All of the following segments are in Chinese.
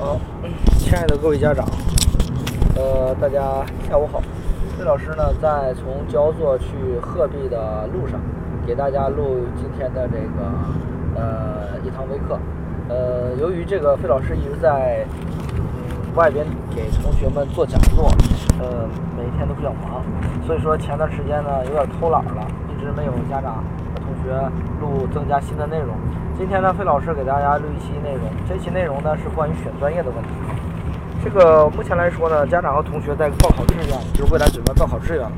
好，亲爱的各位家长，呃，大家下午好。费老师呢，在从焦作去鹤壁的路上，给大家录今天的这个呃一堂微课。呃，由于这个费老师一直在嗯外边给同学们做讲座，呃，每天都比较忙，所以说前段时间呢有点偷懒了，一直没有家长学录增加新的内容。今天呢，费老师给大家录一期内容，这期内容呢是关于选专业的问题。这个目前来说呢，家长和同学在报考志愿，就是未来准备报考志愿了。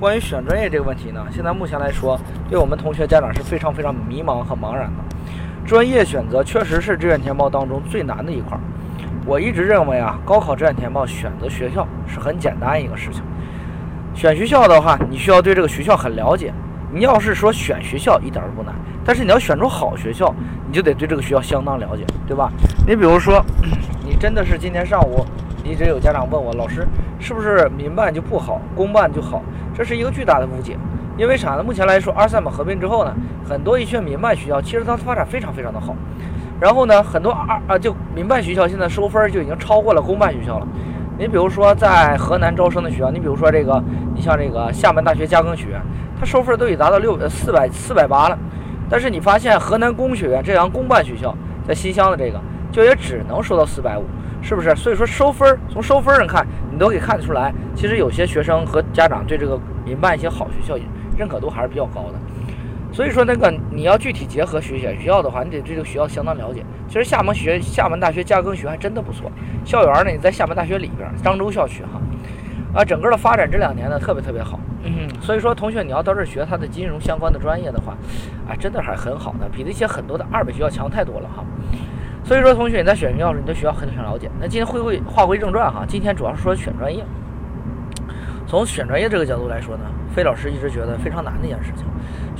关于选专业这个问题呢，现在目前来说，对我们同学家长是非常非常迷茫和茫然的。专业选择确实是志愿填报当中最难的一块。我一直认为啊，高考志愿填报选择学校是很简单一个事情。选学校的话，你需要对这个学校很了解。你要是说选学校一点都不难，但是你要选出好学校，你就得对这个学校相当了解，对吧？你比如说，你真的是今天上午一直有家长问我，老师是不是民办就不好，公办就好？这是一个巨大的误解。因为啥呢？目前来说，二三本合并之后呢，很多一些民办学校其实它发展非常非常的好。然后呢，很多二啊就民办学校现在收分就已经超过了公办学校了。你比如说在河南招生的学校，你比如说这个，你像这个厦门大学加更学院。它收分都已达到六四百四百八了，但是你发现河南工学院这样公办学校在新乡的这个就也只能收到四百五，是不是？所以说收分从收分上看，你都可以看得出来，其实有些学生和家长对这个民办一些好学校也认可度还是比较高的。所以说那个你要具体结合学选学校的话，你得对这个学校相当了解。其实厦门学厦门大学加更学还真的不错，校园呢你在厦门大学里边漳州校区哈。啊，整个的发展这两年呢，特别特别好。嗯，所以说同学你要到这儿学它的金融相关的专业的话，啊，真的还很好的，比那些很多的二本学校强太多了哈。所以说同学你在选学校时，你对学校很想了解。那今天会会话归正传哈，今天主要是说选专业。从选专业这个角度来说呢，费老师一直觉得非常难的一件事情。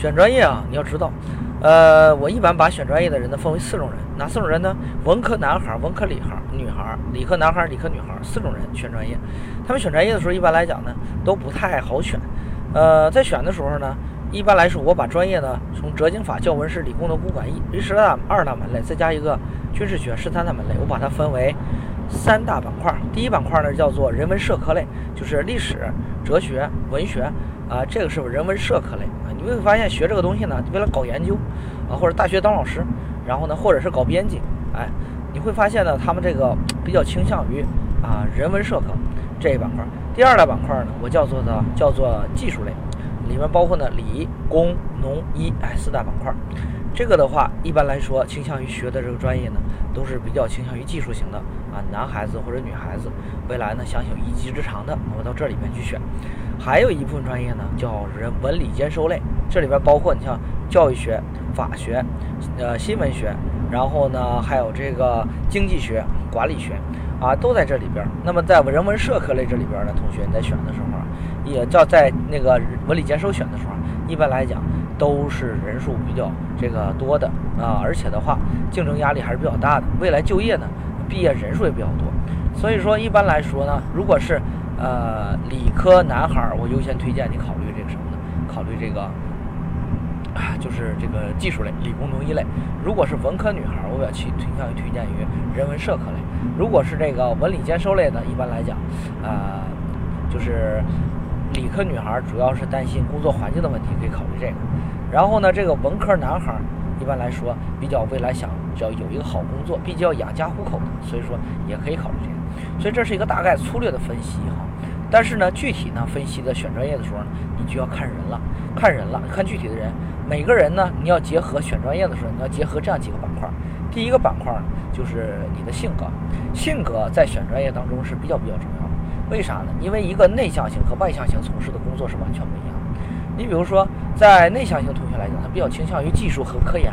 选专业啊，你要知道。呃，我一般把选专业的人呢分为四种人，哪四种人呢？文科男孩、文科女孩、女孩、理科男孩、理科女孩，四种人选专业。他们选专业的时候，一般来讲呢都不太好选。呃，在选的时候呢，一般来说，我把专业呢从哲经法、教文史、理工农、公管艺这十大二大门类，再加一个军事学十三大门类，我把它分为三大板块。第一板块呢叫做人文社科类，就是历史、哲学、文学啊，这个是人文社科类啊。你会发现学这个东西呢，为了搞研究啊，或者大学当老师，然后呢，或者是搞编辑，哎，你会发现呢，他们这个比较倾向于啊人文社科这一板块。第二大板块呢，我叫做的叫做技术类，里面包括呢理工农医哎四大板块。这个的话，一般来说倾向于学的这个专业呢，都是比较倾向于技术型的啊，男孩子或者女孩子，未来呢想有一技之长的，我到这里面去选。还有一部分专业呢，叫人文理兼收类，这里边包括你像教育学、法学、呃新闻学，然后呢还有这个经济学、管理学，啊都在这里边。那么在人文社科类这里边的同学，你在选的时候，也叫在那个文理兼收选的时候，一般来讲都是人数比较这个多的啊，而且的话竞争压力还是比较大的。未来就业呢，毕业人数也比较多，所以说一般来说呢，如果是呃，理科男孩，我优先推荐你考虑这个什么呢？考虑这个，啊，就是这个技术类、理工农医类。如果是文科女孩，我比较倾倾向于推荐于人文社科类。如果是这个文理兼收类的，一般来讲，呃，就是理科女孩主要是担心工作环境的问题，可以考虑这个。然后呢，这个文科男孩一般来说比较未来想要有一个好工作，毕竟要养家糊口的，所以说也可以考虑这个。所以这是一个大概粗略的分析哈。但是呢，具体呢分析的选专业的时候呢，你就要看人了，看人了，看具体的人。每个人呢，你要结合选专业的时候，你要结合这样几个板块。第一个板块呢，就是你的性格，性格在选专业当中是比较比较重要。为啥呢？因为一个内向型和外向型从事的工作是完全不一样的。你比如说，在内向型同学来讲，他比较倾向于技术和科研，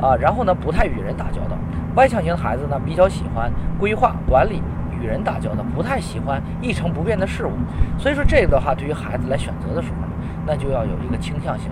啊，然后呢不太与人打交道。外向型孩子呢，比较喜欢规划管理。与人打交道，不太喜欢一成不变的事物，所以说这个的话，对于孩子来选择的时候，那就要有一个倾向性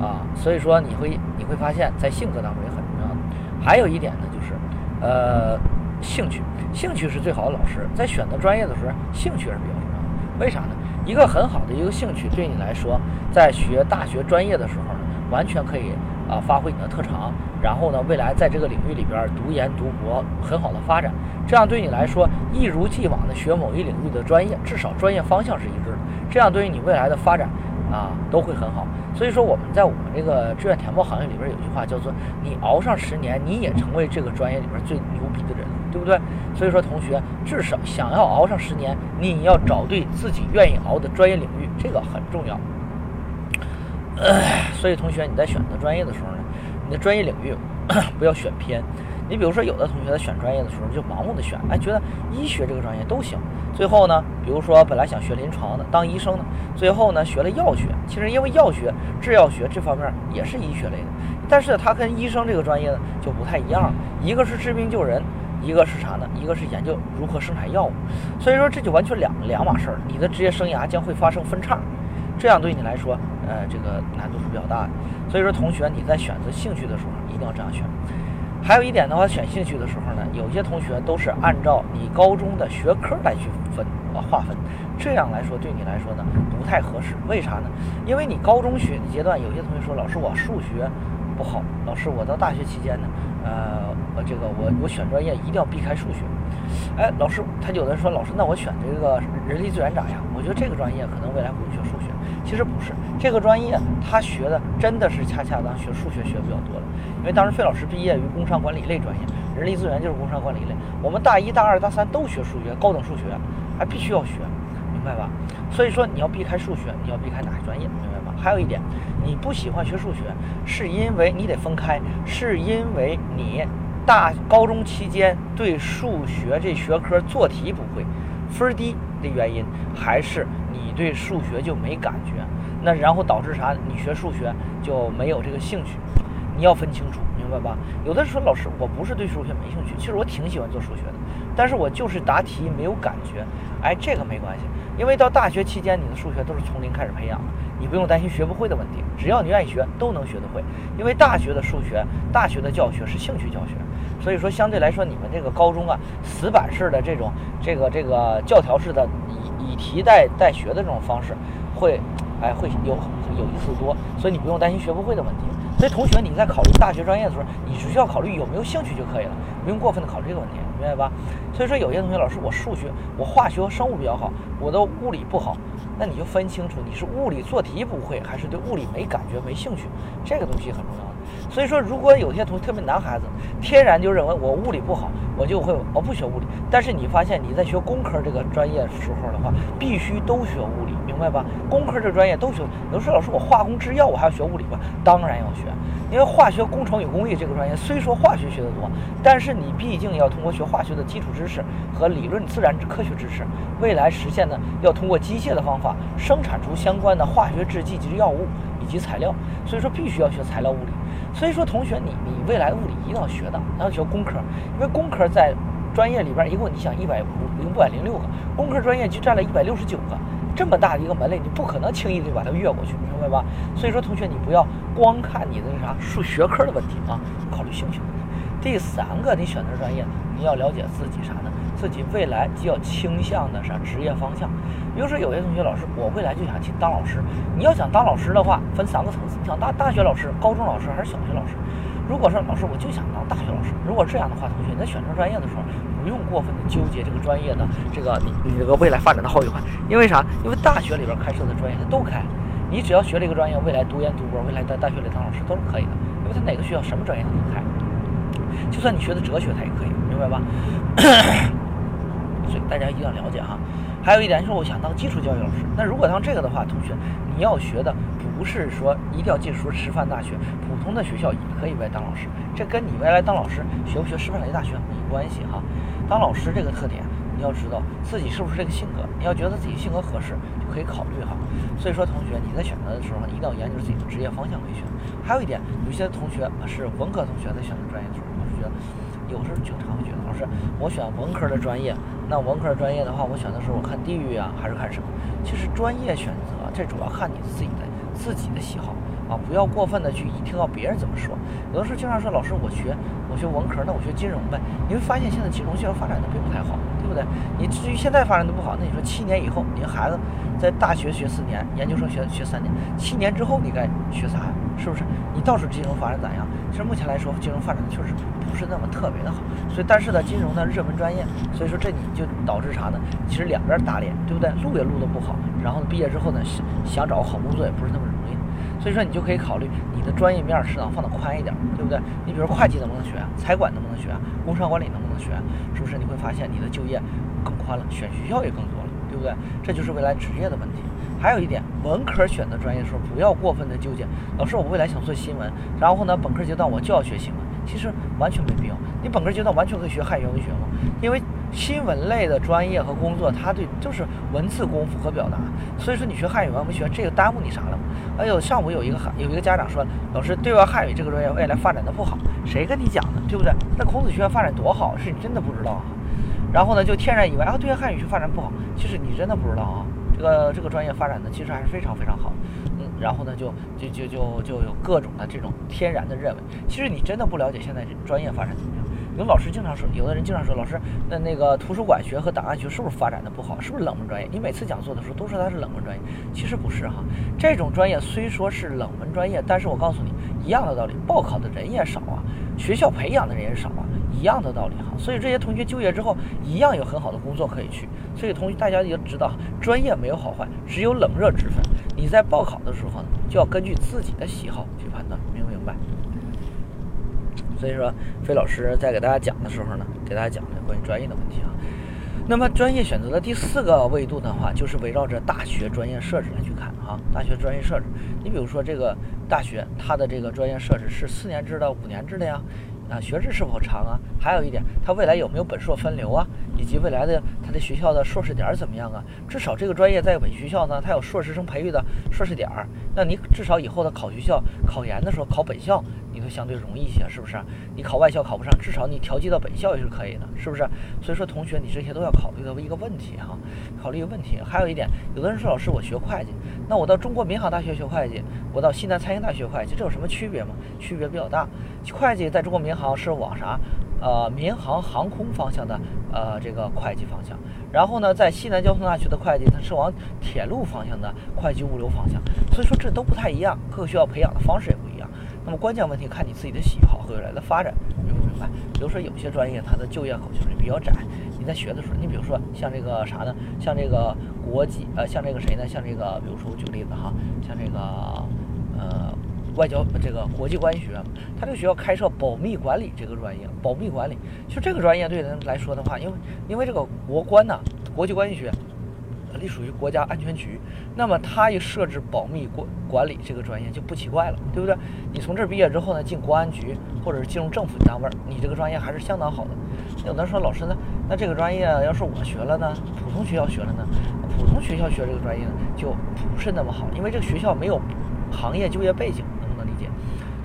啊。所以说你会你会发现在性格当中也很重要的。还有一点呢，就是呃兴趣，兴趣是最好的老师。在选择专业的时候，兴趣是比较重要的。为啥呢？一个很好的一个兴趣，对你来说，在学大学专业的时候呢，完全可以啊发挥你的特长，然后呢，未来在这个领域里边读研读博很好的发展，这样对你来说一如既往的学某一领域的专业，至少专业方向是一致的，这样对于你未来的发展啊都会很好。所以说我们在我们这个志愿填报行业里边有句话叫做“你熬上十年，你也成为这个专业里边最牛逼的人”，对不对？所以说同学至少想要熬上十年，你要找对自己愿意熬的专业领域，这个很重要。所以同学你在选择专业的时候呢，你的专业领域 不要选偏。你比如说有的同学在选专业的时候就盲目的选，哎，觉得医学这个专业都行。最后呢，比如说本来想学临床的，当医生的，最后呢学了药学。其实因为药学、制药学这方面也是医学类的，但是它跟医生这个专业呢就不太一样，一个是治病救人，一个是啥呢？一个是研究如何生产药物。所以说这就完全两两码事儿，你的职业生涯将会发生分叉。这样对你来说，呃，这个难度是比较大的。所以说，同学你在选择兴趣的时候，一定要这样选。还有一点的话，选兴趣的时候呢，有些同学都是按照你高中的学科来去分啊划分，这样来说对你来说呢不太合适。为啥呢？因为你高中学的阶段，有些同学说，老师我数学不好，老师我到大学期间呢，呃，我这个我我选专业一定要避开数学。哎，老师他有的人说，老师那我选这个人力资源咋样？我觉得这个专业可能未来不用学数学。其实不是这个专业，他学的真的是恰恰当学数学学的比较多的。因为当时费老师毕业于工商管理类专业，人力资源就是工商管理类。我们大一、大二、大三都学数学，高等数学还必须要学，明白吧？所以说你要避开数学，你要避开哪个专业，明白吗？还有一点，你不喜欢学数学，是因为你得分开，是因为你大高中期间对数学这学科做题不会，分低的原因，还是？你对数学就没感觉，那然后导致啥？你学数学就没有这个兴趣。你要分清楚，明白吧？有的说老师，我不是对数学没兴趣，其实我挺喜欢做数学的，但是我就是答题没有感觉。哎，这个没关系，因为到大学期间，你的数学都是从零开始培养的，你不用担心学不会的问题。只要你愿意学，都能学得会。因为大学的数学，大学的教学是兴趣教学，所以说相对来说，你们这个高中啊，死板式的这种这个这个教条式的。以以题代代学的这种方式，会，哎，会有有意思多，所以你不用担心学不会的问题。所以同学，你在考虑大学专业的时候，你只需要考虑有没有兴趣就可以了，不用过分的考虑这个问题，明白吧？所以说，有些同学老师，我数学、我化学和生物比较好，我的物理不好，那你就分清楚你是物理做题不会，还是对物理没感觉、没兴趣，这个东西很重要。所以说，如果有些同学，特别男孩子，天然就认为我物理不好，我就会我不学物理。但是你发现你在学工科这个专业时候的话，必须都学物理，明白吧？工科这专业都学。有人说老师，我化工制药我还要学物理吗？当然要学，因为化学工程与工艺这个专业虽说化学学的多，但是你毕竟要通过学化学的基础知识和理论自然科学知识，未来实现呢要通过机械的方法生产出相关的化学制剂及药物以及材料，所以说必须要学材料物理。所以说，同学，你你未来物理一定要学的，要学工科，因为工科在专业里边一共，你想一百五零五百零六个工科专业就占了一百六十九个，这么大的一个门类，你不可能轻易的把它越过去，明白吧？所以说，同学，你不要光看你的那啥数学科的问题啊，考虑兴趣。第三个，你选择专业，你要了解自己啥呢？自己未来就要倾向的啥职业方向？比如说，有些同学老师，我未来就想去当老师。你要想当老师的话，分三个层次：你想当大学老师、高中老师还是小学老师？如果说老师我就想当大学老师，如果这样的话，同学你在选择专业的时候，不用过分的纠结这个专业的这个你你这个未来发展的好与坏。因为啥？因为大学里边开设的专业它都开，你只要学这个专业，未来读研读博，未来在大学里当老师都是可以的。因为他哪个学校什么专业他都开，就算你学的哲学，它也可以，明白吧？所以大家一定要了解哈。还有一点就是，我想当基础教育老师。那如果当这个的话，同学，你要学的不是说一定要进说师范大学，普通的学校也可以来当老师。这跟你未来当老师学不学师范大学大学没关系哈。当老师这个特点，你要知道自己是不是这个性格。你要觉得自己性格合适，就可以考虑哈。所以说，同学你在选择的时候，一定要研究自己的职业方向为选。还有一点，有些同学是文科同学在选择专业的时候，有时候经常会觉得，老师，我选文科的专业，那文科专业的话，我选的时候我看地域啊，还是看什么？其实专业选择，这主要看你自己的自己的喜好啊，不要过分的去一听到别人怎么说。有的时候经常说，老师，我学我学文科，那我学金融呗。你会发现现在金融学校发展的并不太好，对不对？你至于现在发展的不好，那你说七年以后，你孩子在大学学四年，研究生学学三年，七年之后你该学啥呀？是不是？你到时候金融发展咋样？其实目前来说，金融发展的确实不是那么特别的好。所以，但是呢，金融呢热门专业，所以说这你就导致啥呢？其实两边打脸，对不对？录也录的不好，然后毕业之后呢，想找个好工作也不是那么容易。所以说，你就可以考虑你的专业面适当放的宽一点，对不对？你比如会计能不能学？财管能不能学？工商管理能不能学？是不是？你会发现你的就业更宽了，选学校也更多了，对不对？这就是未来职业的问题。还有一点，文科选择专业的时候不要过分的纠结。老师，我未来想做新闻，然后呢，本科阶段我就要学新闻，其实完全没必要。你本科阶段完全可以学汉语言文学嘛？因为新闻类的专业和工作，它对就是文字功夫和表达。所以说你学汉语言文学，这个耽误你啥了吗？哎呦，上午有一个汉有一个家长说，老师对外汉语这个专业未来发展的不好，谁跟你讲的，对不对？那孔子学院发展多好，是你真的不知道啊。然后呢，就天然以为啊，对外汉语学发展不好，其实你真的不知道啊。这个这个专业发展的其实还是非常非常好，嗯，然后呢，就就就就就有各种的这种天然的认为，其实你真的不了解现在这专业发展怎么样。有老师经常说，有的人经常说，老师，那那个图书馆学和档案学是不是发展的不好？是不是冷门专业？你每次讲座的时候都说它是冷门专业，其实不是哈。这种专业虽说是冷门专业，但是我告诉你，一样的道理，报考的人也少啊，学校培养的人也少啊。一样的道理哈，所以这些同学就业之后一样有很好的工作可以去。所以同学大家也知道，专业没有好坏，只有冷热之分。你在报考的时候呢，就要根据自己的喜好去判断，所以说，费老师在给大家讲的时候呢，给大家讲的关于专业的问题啊。那么专业选择的第四个维度的话，就是围绕着大学专业设置来去看哈。大学专业设置，你比如说这个大学，它的这个专业设置是四年制的、五年制的呀。啊，学制是否长啊？还有一点，它未来有没有本硕分流啊？以及未来的它的学校的硕士点怎么样啊？至少这个专业在本学校呢，它有硕士生培育的硕士点儿，那你至少以后的考学校、考研的时候考本校，你都相对容易一些，是不是？你考外校考不上，至少你调剂到本校也是可以的，是不是？所以说，同学，你这些都要考虑的一个问题哈，考虑一个问题。还有一点，有的人说老师，我学会计，那我到中国民航大学学会计，我到西南财经大学会计，这有什么区别吗？区别比较大。会计在中国民航是往啥？呃，民航航空方向的呃这个会计方向。然后呢，在西南交通大学的会计，它是往铁路方向的会计物流方向。所以说这都不太一样，各个学校培养的方式也不一样。那么关键问题看你自己的喜好和未来的发展，明不明白？比如说有些专业它的就业口径比较窄，你在学的时候，你比如说像这个啥呢？像这个国际呃，像这个谁呢？像这个，比如说我举个例子哈，像这个呃。外交这个国际关系学院，他这个学校开设保密管理这个专业，保密管理，就这个专业对人来说的话，因为因为这个国关呐，国际关系学院隶属于国家安全局，那么他一设置保密管管理这个专业就不奇怪了，对不对？你从这儿毕业之后呢，进国安局或者是进入政府单位，你这个专业还是相当好的。有的人说老师呢，那这个专业要是我学了呢，普通学校学了呢，普通学校学这个专业呢就不是那么好，因为这个学校没有行业就业背景。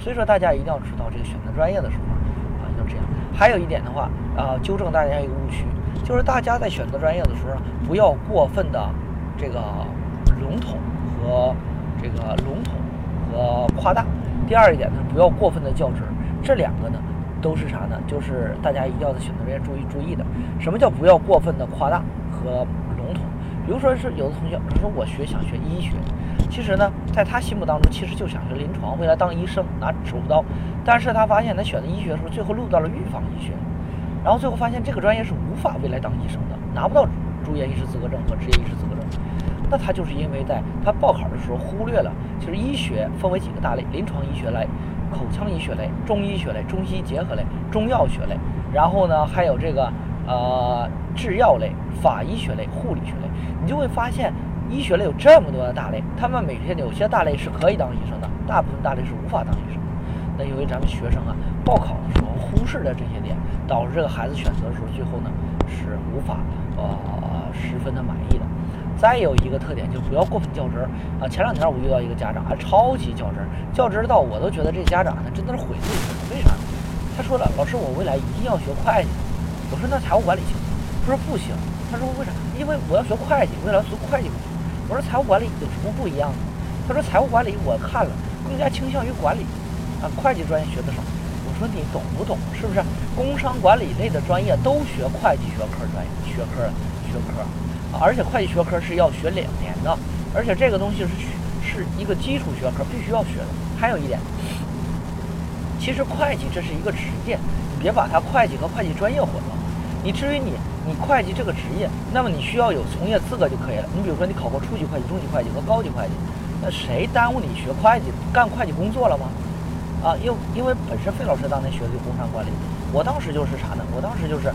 所以说，大家一定要知道这个选择专业的时候啊，要这样。还有一点的话啊，纠正大家一个误区，就是大家在选择专业的时候，不要过分的这个笼统和这个笼统和夸大。第二一点呢，不要过分的较真。这两个呢，都是啥呢？就是大家一定要在选择专业注意注意的。什么叫不要过分的夸大和笼统？比如说是有的同学他说我学想学医学。其实呢，在他心目当中，其实就想学临床，未来当医生拿手术刀。但是他发现他选择医学的时候，最后录到了预防医学，然后最后发现这个专业是无法未来当医生的，拿不到住院医师资格证和执业医师资格证。那他就是因为在他报考的时候忽略了，其实医学分为几个大类：临床医学类、口腔医学类、中医学类、中西结合类、中药学类，然后呢还有这个呃制药类、法医学类、护理学类。你就会发现。医学类有这么多的大类，他们每天有些大类是可以当医生的，大部分大类是无法当医生的。那由于咱们学生啊，报考的时候忽视了这些点，导致这个孩子选择的时候，最后呢是无法呃十分的满意的。再有一个特点，就不要过分较真儿啊。前两天我遇到一个家长，还超级较真儿，较真儿到我都觉得这家长呢真的是毁自己。为啥呢？他说了，老师，我未来一定要学会计。我说那财务管理行吗？他说不行。他说为啥？因为我要学会计，未来学会计。我说财务管理有什么不一样的？他说财务管理我看了更加倾向于管理，啊，会计专业学的少。我说你懂不懂？是不是？工商管理类的专业都学会计学科专业学科学科，啊而且会计学科是要学两年的，而且这个东西是学是一个基础学科，必须要学的。还有一点，其实会计这是一个职业，你别把它会计和会计专业混了。你至于你你会计这个职业，那么你需要有从业资格就可以了。你比如说你考过初级会计、中级会计和高级会计，那谁耽误你学会计干会计工作了吗？啊，因因为本身费老师当年学的就工商管理，我当时就是啥呢？我当时就是，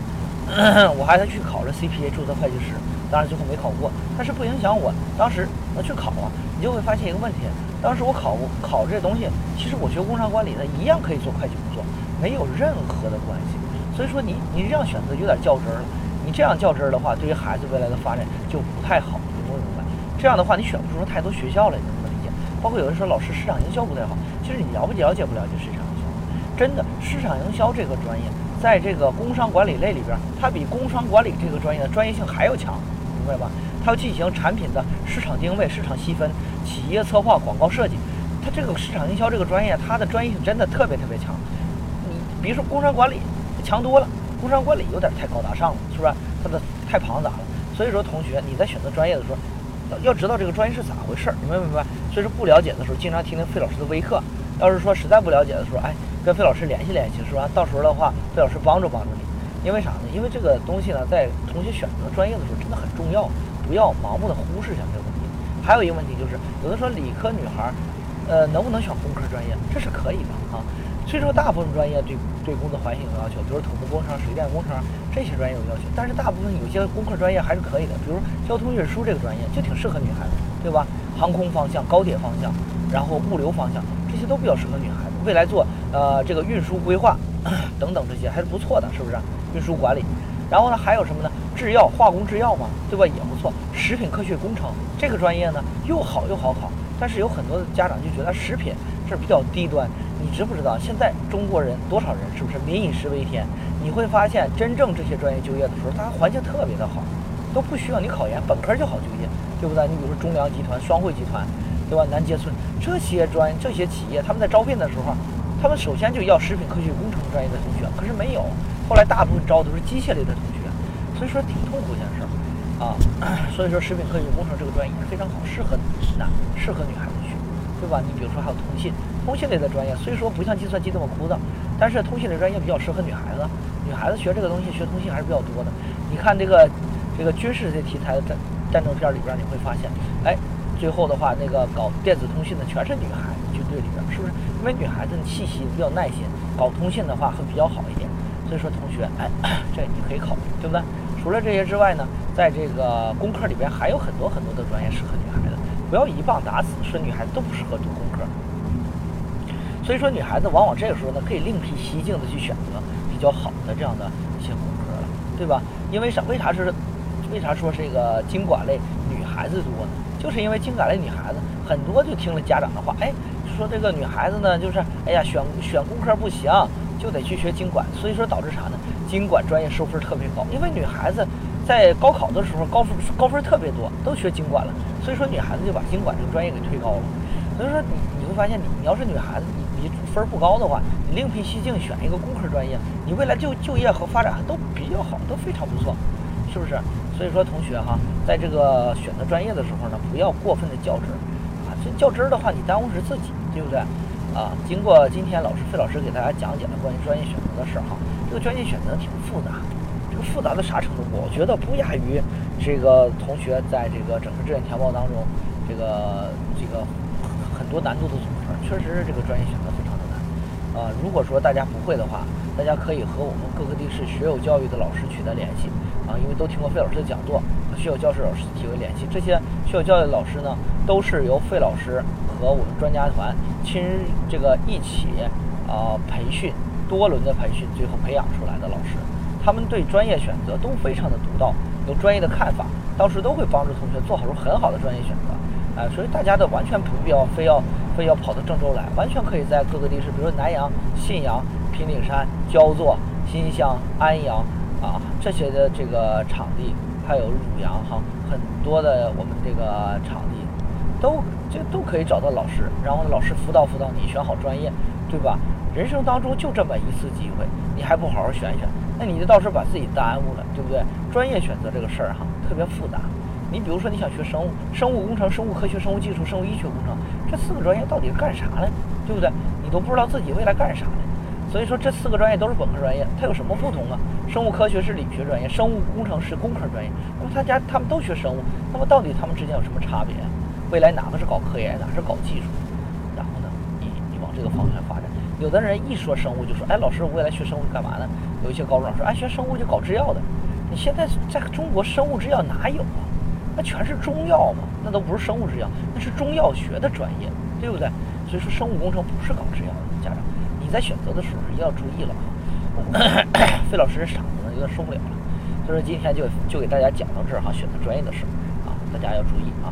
我还得去考了 CPA 注册会计师，当然最后没考过，但是不影响我当时去考啊。你就会发现一个问题，当时我考考这些东西，其实我学工商管理的一样可以做会计工作，没有任何的关系。所以说你你这样选择有点较真儿了，你这样较真儿的话，对于孩子未来的发展就不太好，你明不明白？这样的话你选不出太多学校来，你能不能理解？包括有的时候老师市场营销不太好。其实你了不了解不了解市场营销？真的，市场营销这个专业，在这个工商管理类里边，它比工商管理这个专业的专业性还要强，明白吧？它要进行产品的市场定位、市场细分、企业策划、广告设计。它这个市场营销这个专业，它的专业性真的特别特别强。你比如说工商管理强多了，工商管理有点太高大上了，是不是？它的太庞杂了。所以说，同学你在选择专业的时候，要知道这个专业是咋回事儿，你明不明白？所以说不了解的时候，经常听听费老师的微课。要是说实在不了解的时候，哎，跟费老师联系联系，是吧？到时候的话，费老师帮助帮助你。因为啥呢？因为这个东西呢，在同学选择专业的时候真的很重要，不要盲目的忽视下这个问题。还有一个问题就是，有的说理科女孩，呃，能不能选工科专业？这是可以的啊。虽说大部分专业对对工作环境有要求，比如土木工程、水电工程这些专业有要求，但是大部分有些工科专业还是可以的。比如交通运输这个专业就挺适合女孩子，对吧？航空方向、高铁方向，然后物流方向。这些都比较适合女孩子，未来做呃这个运输规划 等等这些还是不错的，是不是？运输管理，然后呢还有什么呢？制药、化工制药嘛，对吧？也不错。食品科学工程这个专业呢又好又好考，但是有很多的家长就觉得食品是比较低端。你知不知道现在中国人多少人是不是民以食为天？你会发现真正这些专业就业的时候，它环境特别的好，都不需要你考研，本科就好就业，对不对？你比如说中粮集团、双汇集团。对吧？南街村这些专这些企业，他们在招聘的时候，他们首先就要食品科学工程专业的同学，可是没有。后来大部分招都是机械类的同学，所以说挺痛苦一件事儿啊。所以说食品科学工程这个专业非常好，适合男，适合女孩子，对吧？你比如说还有通信，通信类的专业虽说不像计算机那么枯燥，但是通信类专业比较适合女孩子。女孩子学这个东西，学通信还是比较多的。你看这个这个军事这题材的战战争片里边，你会发现，哎。最后的话，那个搞电子通信的全是女孩，军队里边是不是？因为女孩子的气息比较耐心，搞通信的话会比较好一点。所以说，同学，哎，这你可以考虑，对不对？除了这些之外呢，在这个功课里边还有很多很多的专业适合女孩子，不要一棒打死，说女孩子都不适合读工科。所以说，女孩子往往这个时候呢，可以另辟蹊径的去选择比较好的这样的一些工科了，对吧？因为啥？为啥是？为啥说这个经管类女孩子多呢？就是因为经管类女孩子很多，就听了家长的话，哎，说这个女孩子呢，就是哎呀，选选工科不行，就得去学经管，所以说导致啥呢？经管专业收分特别高，因为女孩子在高考的时候高分高分特别多，都学经管了，所以说女孩子就把经管这个专业给推高了。所以说你你会发现，你你要是女孩子，你你分不高的话，你另辟蹊径选一个工科专业，你未来就就业和发展都比较好，都非常不错，是不是？所以说，同学哈，在这个选择专业的时候呢，不要过分的较真儿啊！这较真儿的话，你耽误是自己，对不对？啊，经过今天老师费老师给大家讲解了关于专业选择的事儿哈，这个专业选择挺复杂，这个复杂的啥程度？我觉得不亚于这个同学在这个整个志愿填报当中，这个这个很多难度的组合，确实是这个专业选择非常的难啊！如果说大家不会的话，大家可以和我们各个地市学有教育的老师取得联系。啊，因为都听过费老师的讲座，和学有教师老师体为联系。这些学有教育老师呢，都是由费老师和我们专家团亲这个一起啊培训多轮的培训，最后培养出来的老师。他们对专业选择都非常的独到，有专业的看法，到时都会帮助同学做好出很好的专业选择。哎，所以大家的完全不必要非要非要跑到郑州来，完全可以在各个地市，比如说南阳、信阳、平顶山、焦作、新乡、安阳。啊，这些的这个场地，还有汝阳哈，很多的我们这个场地，都这都可以找到老师，然后老师辅导辅导你，选好专业，对吧？人生当中就这么一次机会，你还不好好选选，那你就到时候把自己耽误了，对不对？专业选择这个事儿哈，特别复杂。你比如说你想学生物、生物工程、生物科学、生物技术、生物医学工程，这四个专业到底是干啥呢？对不对？你都不知道自己未来干啥呢。所以说这四个专业都是本科专业，它有什么不同啊？生物科学是理学专业，生物工程是工科专业。那么他家他们都学生物，那么到底他们之间有什么差别？未来哪个是搞科研，哪个是搞技术？然后呢，你你往这个方向发。有的人一说生物就说，哎，老师，我未来学生物干嘛呢？有一些高中老师，哎，学生物就搞制药的。你现在在中国生物制药哪有啊？那全是中药嘛，那都不是生物制药，那是中药学的专业，对不对？所以说生物工程不是搞制药的，家长，你在选择的时候一定要注意了啊。费老师这嗓子呢有点受不了了，所以说今天就就给大家讲到这儿哈，选择专业的事儿啊，大家要注意啊。